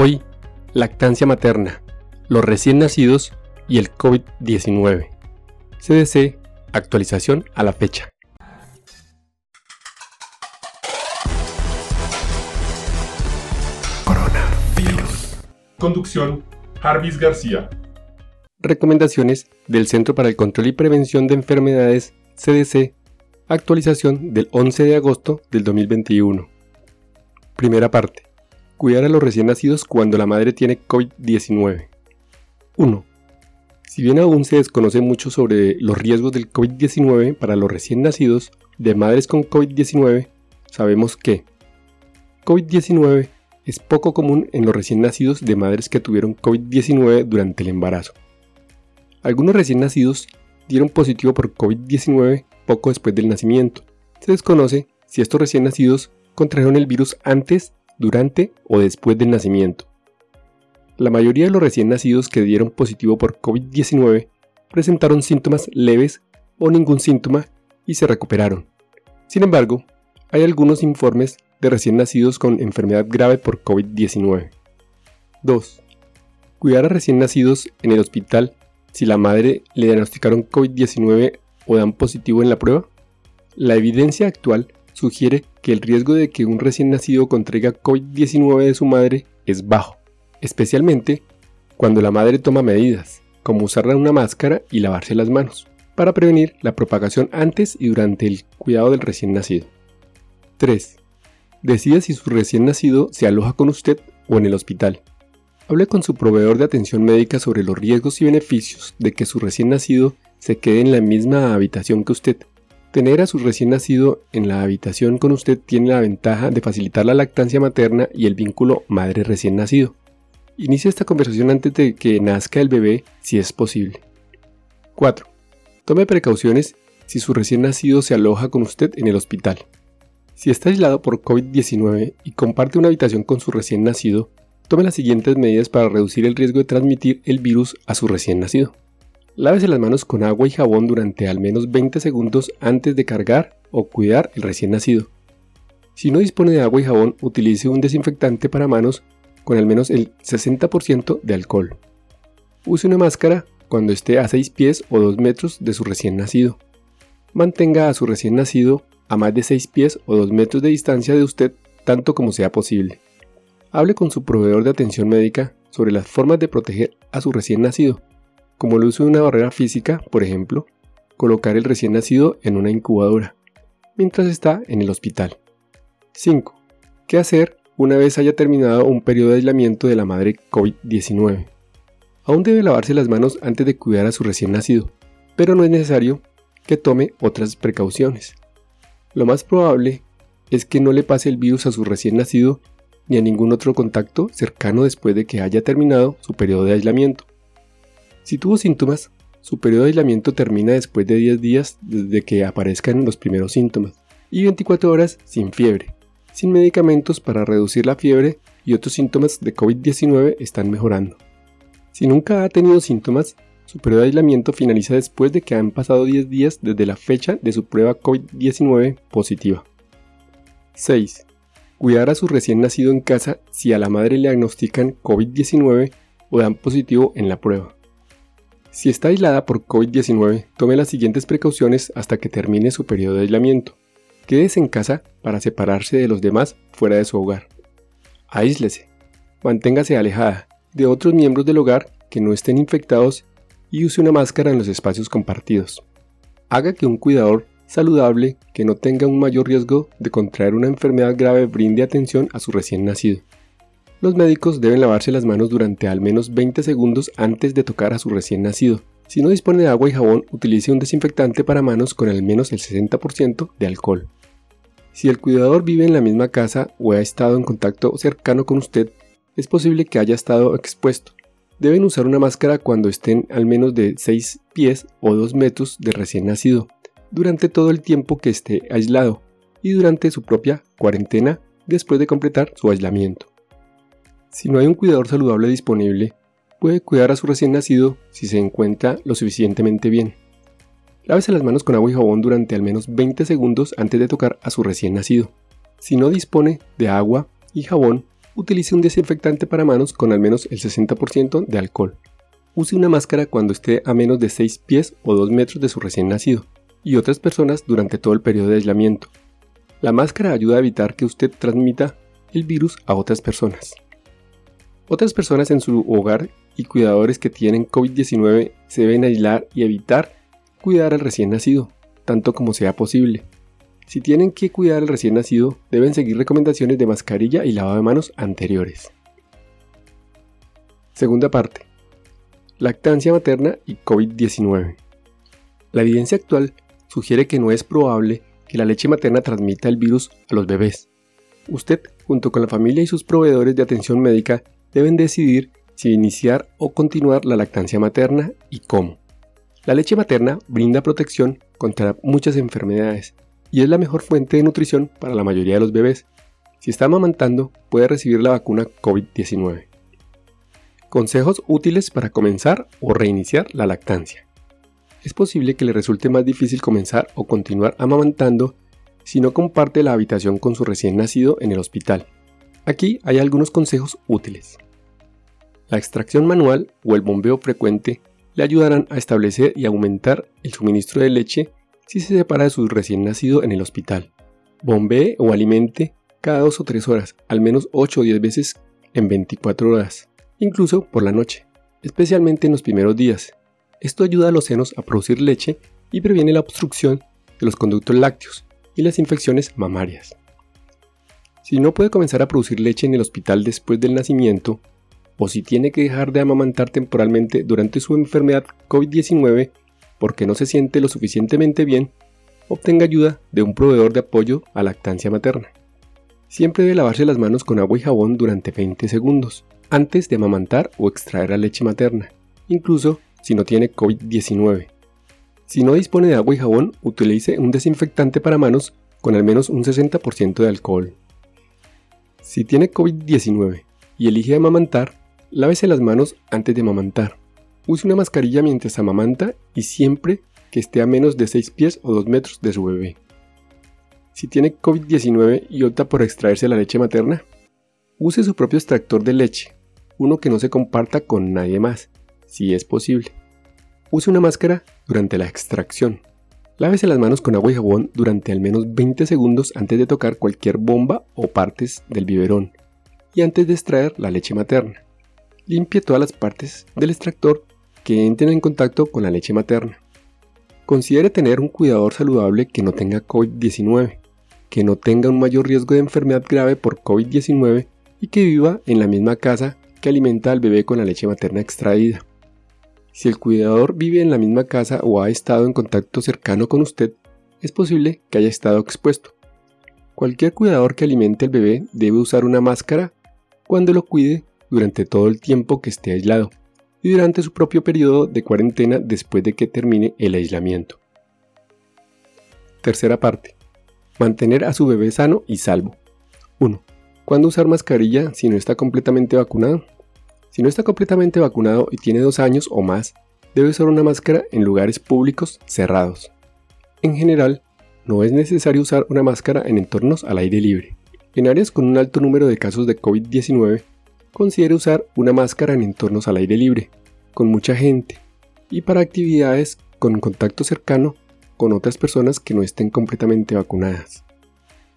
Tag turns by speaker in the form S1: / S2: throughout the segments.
S1: Hoy, lactancia materna, los recién nacidos y el COVID-19. CDC, actualización a la fecha.
S2: Coronavirus. Conducción, Jarvis García.
S1: Recomendaciones del Centro para el Control y Prevención de Enfermedades, CDC, actualización del 11 de agosto del 2021. Primera parte. Cuidar a los recién nacidos cuando la madre tiene COVID-19. 1. Si bien aún se desconoce mucho sobre los riesgos del COVID-19 para los recién nacidos de madres con COVID-19, sabemos que COVID-19 es poco común en los recién nacidos de madres que tuvieron COVID-19 durante el embarazo. Algunos recién nacidos dieron positivo por COVID-19 poco después del nacimiento. Se desconoce si estos recién nacidos contrajeron el virus antes durante o después del nacimiento. La mayoría de los recién nacidos que dieron positivo por COVID-19 presentaron síntomas leves o ningún síntoma y se recuperaron. Sin embargo, hay algunos informes de recién nacidos con enfermedad grave por COVID-19. 2. Cuidar a recién nacidos en el hospital si la madre le diagnosticaron COVID-19 o dan positivo en la prueba. La evidencia actual sugiere que el riesgo de que un recién nacido contraiga COVID-19 de su madre es bajo, especialmente cuando la madre toma medidas, como usar una máscara y lavarse las manos, para prevenir la propagación antes y durante el cuidado del recién nacido. 3. Decida si su recién nacido se aloja con usted o en el hospital. Hable con su proveedor de atención médica sobre los riesgos y beneficios de que su recién nacido se quede en la misma habitación que usted Tener a su recién nacido en la habitación con usted tiene la ventaja de facilitar la lactancia materna y el vínculo madre recién nacido. Inicie esta conversación antes de que nazca el bebé si es posible. 4. Tome precauciones si su recién nacido se aloja con usted en el hospital. Si está aislado por COVID-19 y comparte una habitación con su recién nacido, tome las siguientes medidas para reducir el riesgo de transmitir el virus a su recién nacido. Lávese las manos con agua y jabón durante al menos 20 segundos antes de cargar o cuidar el recién nacido. Si no dispone de agua y jabón, utilice un desinfectante para manos con al menos el 60% de alcohol. Use una máscara cuando esté a 6 pies o 2 metros de su recién nacido. Mantenga a su recién nacido a más de 6 pies o 2 metros de distancia de usted tanto como sea posible. Hable con su proveedor de atención médica sobre las formas de proteger a su recién nacido como el uso de una barrera física, por ejemplo, colocar el recién nacido en una incubadora, mientras está en el hospital. 5. ¿Qué hacer una vez haya terminado un periodo de aislamiento de la madre COVID-19? Aún debe lavarse las manos antes de cuidar a su recién nacido, pero no es necesario que tome otras precauciones. Lo más probable es que no le pase el virus a su recién nacido ni a ningún otro contacto cercano después de que haya terminado su periodo de aislamiento. Si tuvo síntomas, su periodo de aislamiento termina después de 10 días desde que aparezcan los primeros síntomas y 24 horas sin fiebre, sin medicamentos para reducir la fiebre y otros síntomas de COVID-19 están mejorando. Si nunca ha tenido síntomas, su periodo de aislamiento finaliza después de que han pasado 10 días desde la fecha de su prueba COVID-19 positiva. 6. Cuidar a su recién nacido en casa si a la madre le diagnostican COVID-19 o dan positivo en la prueba. Si está aislada por COVID-19, tome las siguientes precauciones hasta que termine su periodo de aislamiento. Quédese en casa para separarse de los demás fuera de su hogar. Aíslese. Manténgase alejada de otros miembros del hogar que no estén infectados y use una máscara en los espacios compartidos. Haga que un cuidador saludable que no tenga un mayor riesgo de contraer una enfermedad grave brinde atención a su recién nacido. Los médicos deben lavarse las manos durante al menos 20 segundos antes de tocar a su recién nacido. Si no dispone de agua y jabón, utilice un desinfectante para manos con al menos el 60% de alcohol. Si el cuidador vive en la misma casa o ha estado en contacto cercano con usted, es posible que haya estado expuesto. Deben usar una máscara cuando estén al menos de 6 pies o 2 metros de recién nacido, durante todo el tiempo que esté aislado y durante su propia cuarentena después de completar su aislamiento. Si no hay un cuidador saludable disponible, puede cuidar a su recién nacido si se encuentra lo suficientemente bien. Lávese las manos con agua y jabón durante al menos 20 segundos antes de tocar a su recién nacido. Si no dispone de agua y jabón, utilice un desinfectante para manos con al menos el 60% de alcohol. Use una máscara cuando esté a menos de 6 pies o 2 metros de su recién nacido y otras personas durante todo el periodo de aislamiento. La máscara ayuda a evitar que usted transmita el virus a otras personas. Otras personas en su hogar y cuidadores que tienen COVID-19 se deben aislar y evitar cuidar al recién nacido, tanto como sea posible. Si tienen que cuidar al recién nacido, deben seguir recomendaciones de mascarilla y lavado de manos anteriores. Segunda parte. Lactancia materna y COVID-19. La evidencia actual sugiere que no es probable que la leche materna transmita el virus a los bebés. Usted, junto con la familia y sus proveedores de atención médica, deben decidir si iniciar o continuar la lactancia materna y cómo. La leche materna brinda protección contra muchas enfermedades y es la mejor fuente de nutrición para la mayoría de los bebés. Si está amamantando, puede recibir la vacuna COVID-19. Consejos útiles para comenzar o reiniciar la lactancia. Es posible que le resulte más difícil comenzar o continuar amamantando si no comparte la habitación con su recién nacido en el hospital. Aquí hay algunos consejos útiles. La extracción manual o el bombeo frecuente le ayudarán a establecer y aumentar el suministro de leche si se separa de su recién nacido en el hospital. Bombee o alimente cada 2 o 3 horas, al menos 8 o 10 veces en 24 horas, incluso por la noche, especialmente en los primeros días. Esto ayuda a los senos a producir leche y previene la obstrucción de los conductos lácteos y las infecciones mamarias. Si no puede comenzar a producir leche en el hospital después del nacimiento, o si tiene que dejar de amamantar temporalmente durante su enfermedad COVID-19 porque no se siente lo suficientemente bien, obtenga ayuda de un proveedor de apoyo a lactancia materna. Siempre debe lavarse las manos con agua y jabón durante 20 segundos antes de amamantar o extraer la leche materna, incluso si no tiene COVID-19. Si no dispone de agua y jabón, utilice un desinfectante para manos con al menos un 60% de alcohol. Si tiene COVID-19 y elige amamantar, Lávese las manos antes de amamantar. Use una mascarilla mientras amamanta y siempre que esté a menos de 6 pies o 2 metros de su bebé. Si tiene COVID-19 y opta por extraerse la leche materna, use su propio extractor de leche, uno que no se comparta con nadie más, si es posible. Use una máscara durante la extracción. Lávese las manos con agua y jabón durante al menos 20 segundos antes de tocar cualquier bomba o partes del biberón y antes de extraer la leche materna limpie todas las partes del extractor que entren en contacto con la leche materna. Considere tener un cuidador saludable que no tenga COVID-19, que no tenga un mayor riesgo de enfermedad grave por COVID-19 y que viva en la misma casa que alimenta al bebé con la leche materna extraída. Si el cuidador vive en la misma casa o ha estado en contacto cercano con usted, es posible que haya estado expuesto. Cualquier cuidador que alimente al bebé debe usar una máscara cuando lo cuide durante todo el tiempo que esté aislado y durante su propio periodo de cuarentena después de que termine el aislamiento. Tercera parte. Mantener a su bebé sano y salvo. 1. ¿Cuándo usar mascarilla si no está completamente vacunado? Si no está completamente vacunado y tiene dos años o más, debe usar una máscara en lugares públicos cerrados. En general, no es necesario usar una máscara en entornos al aire libre. En áreas con un alto número de casos de COVID-19, considere usar una máscara en entornos al aire libre, con mucha gente, y para actividades con contacto cercano con otras personas que no estén completamente vacunadas.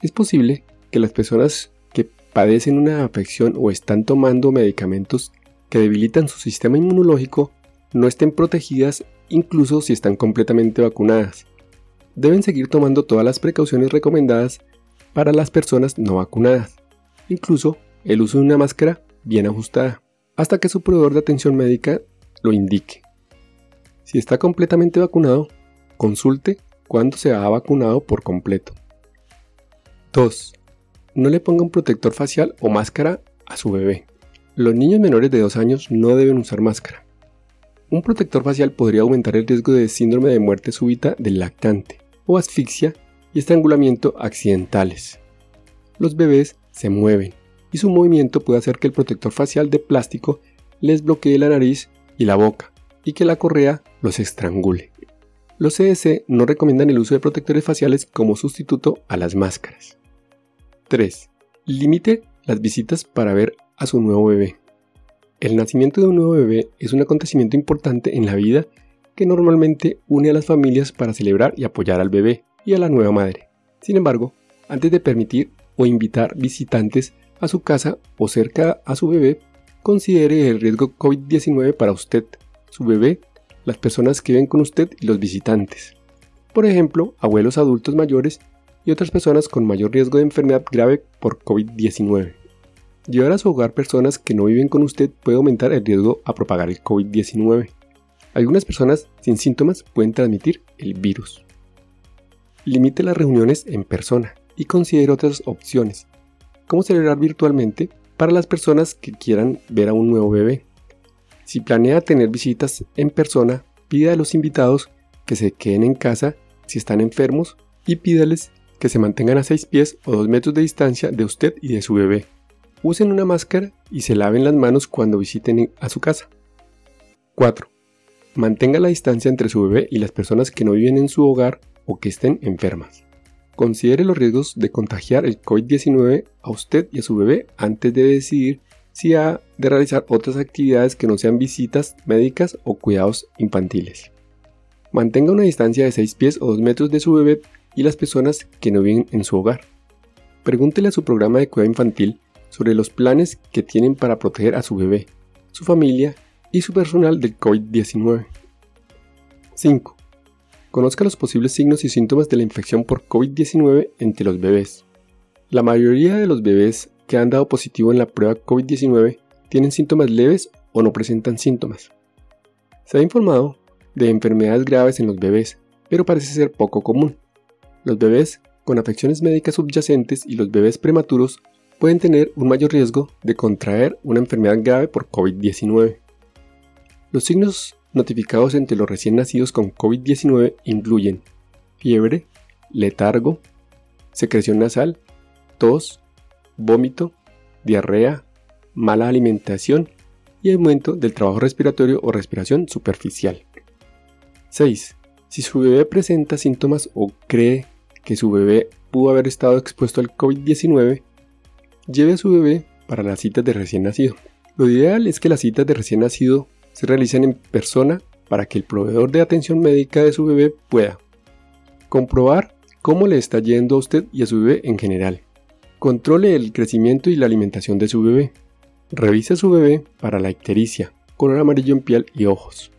S1: Es posible que las personas que padecen una afección o están tomando medicamentos que debilitan su sistema inmunológico no estén protegidas incluso si están completamente vacunadas. Deben seguir tomando todas las precauciones recomendadas para las personas no vacunadas, incluso el uso de una máscara bien ajustada, hasta que su proveedor de atención médica lo indique. Si está completamente vacunado, consulte cuándo se ha vacunado por completo. 2. No le ponga un protector facial o máscara a su bebé. Los niños menores de 2 años no deben usar máscara. Un protector facial podría aumentar el riesgo de síndrome de muerte súbita del lactante o asfixia y estrangulamiento accidentales. Los bebés se mueven, y su movimiento puede hacer que el protector facial de plástico les bloquee la nariz y la boca y que la correa los estrangule. Los CDC no recomiendan el uso de protectores faciales como sustituto a las máscaras. 3. Limite las visitas para ver a su nuevo bebé. El nacimiento de un nuevo bebé es un acontecimiento importante en la vida que normalmente une a las familias para celebrar y apoyar al bebé y a la nueva madre. Sin embargo, antes de permitir o invitar visitantes a su casa o cerca a su bebé, considere el riesgo COVID-19 para usted, su bebé, las personas que viven con usted y los visitantes. Por ejemplo, abuelos adultos mayores y otras personas con mayor riesgo de enfermedad grave por COVID-19. Llevar a su hogar personas que no viven con usted puede aumentar el riesgo a propagar el COVID-19. Algunas personas sin síntomas pueden transmitir el virus. Limite las reuniones en persona y considere otras opciones, como celebrar virtualmente para las personas que quieran ver a un nuevo bebé. Si planea tener visitas en persona, pida a los invitados que se queden en casa si están enfermos y pídales que se mantengan a 6 pies o 2 metros de distancia de usted y de su bebé. Usen una máscara y se laven las manos cuando visiten a su casa. 4. Mantenga la distancia entre su bebé y las personas que no viven en su hogar o que estén enfermas. Considere los riesgos de contagiar el COVID-19 a usted y a su bebé antes de decidir si ha de realizar otras actividades que no sean visitas médicas o cuidados infantiles. Mantenga una distancia de 6 pies o 2 metros de su bebé y las personas que no viven en su hogar. Pregúntele a su programa de cuidado infantil sobre los planes que tienen para proteger a su bebé, su familia y su personal del COVID-19. 5. Conozca los posibles signos y síntomas de la infección por COVID-19 entre los bebés. La mayoría de los bebés que han dado positivo en la prueba COVID-19 tienen síntomas leves o no presentan síntomas. Se ha informado de enfermedades graves en los bebés, pero parece ser poco común. Los bebés con afecciones médicas subyacentes y los bebés prematuros pueden tener un mayor riesgo de contraer una enfermedad grave por COVID-19. Los signos notificados entre los recién nacidos con COVID-19 incluyen fiebre, letargo, secreción nasal, tos, vómito, diarrea, mala alimentación y aumento del trabajo respiratorio o respiración superficial. 6. Si su bebé presenta síntomas o cree que su bebé pudo haber estado expuesto al COVID-19, lleve a su bebé para las citas de recién nacido. Lo ideal es que las citas de recién nacido se realicen en persona para que el proveedor de atención médica de su bebé pueda comprobar cómo le está yendo a usted y a su bebé en general. Controle el crecimiento y la alimentación de su bebé. Revise a su bebé para la ictericia, color amarillo en piel y ojos.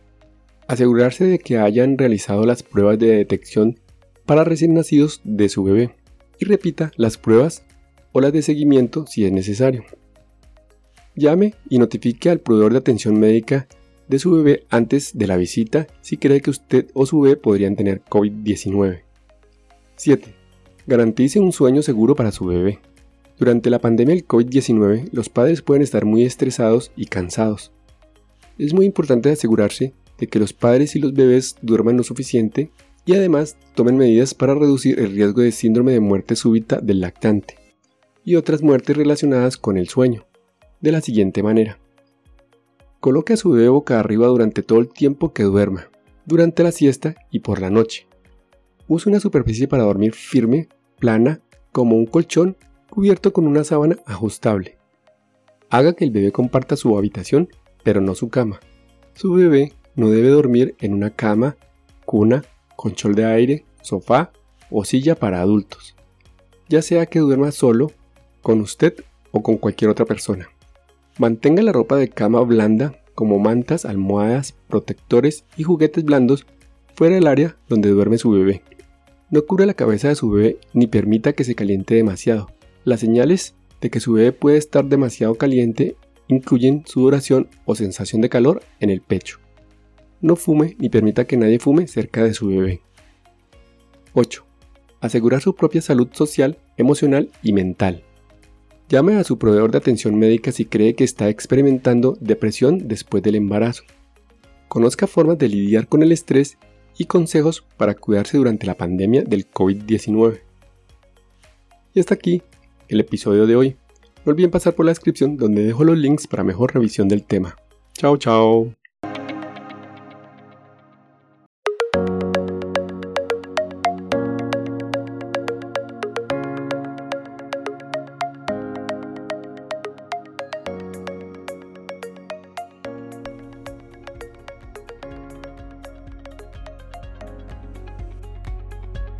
S1: Asegurarse de que hayan realizado las pruebas de detección para recién nacidos de su bebé y repita las pruebas o las de seguimiento si es necesario. Llame y notifique al proveedor de atención médica de su bebé antes de la visita si cree que usted o su bebé podrían tener COVID-19. 7. Garantice un sueño seguro para su bebé. Durante la pandemia del COVID-19, los padres pueden estar muy estresados y cansados. Es muy importante asegurarse de que los padres y los bebés duerman lo suficiente y además tomen medidas para reducir el riesgo de síndrome de muerte súbita del lactante y otras muertes relacionadas con el sueño, de la siguiente manera. Coloque a su bebé boca arriba durante todo el tiempo que duerma, durante la siesta y por la noche. Use una superficie para dormir firme, plana, como un colchón cubierto con una sábana ajustable. Haga que el bebé comparta su habitación, pero no su cama. Su bebé no debe dormir en una cama, cuna control de aire, sofá o silla para adultos, ya sea que duerma solo, con usted o con cualquier otra persona. Mantenga la ropa de cama blanda como mantas, almohadas, protectores y juguetes blandos fuera del área donde duerme su bebé. No cubra la cabeza de su bebé ni permita que se caliente demasiado. Las señales de que su bebé puede estar demasiado caliente incluyen sudoración o sensación de calor en el pecho no fume ni permita que nadie fume cerca de su bebé. 8. Asegurar su propia salud social, emocional y mental. Llame a su proveedor de atención médica si cree que está experimentando depresión después del embarazo. Conozca formas de lidiar con el estrés y consejos para cuidarse durante la pandemia del COVID-19. Y hasta aquí el episodio de hoy. No olviden pasar por la descripción donde dejo los links para mejor revisión del tema. Chao, chao.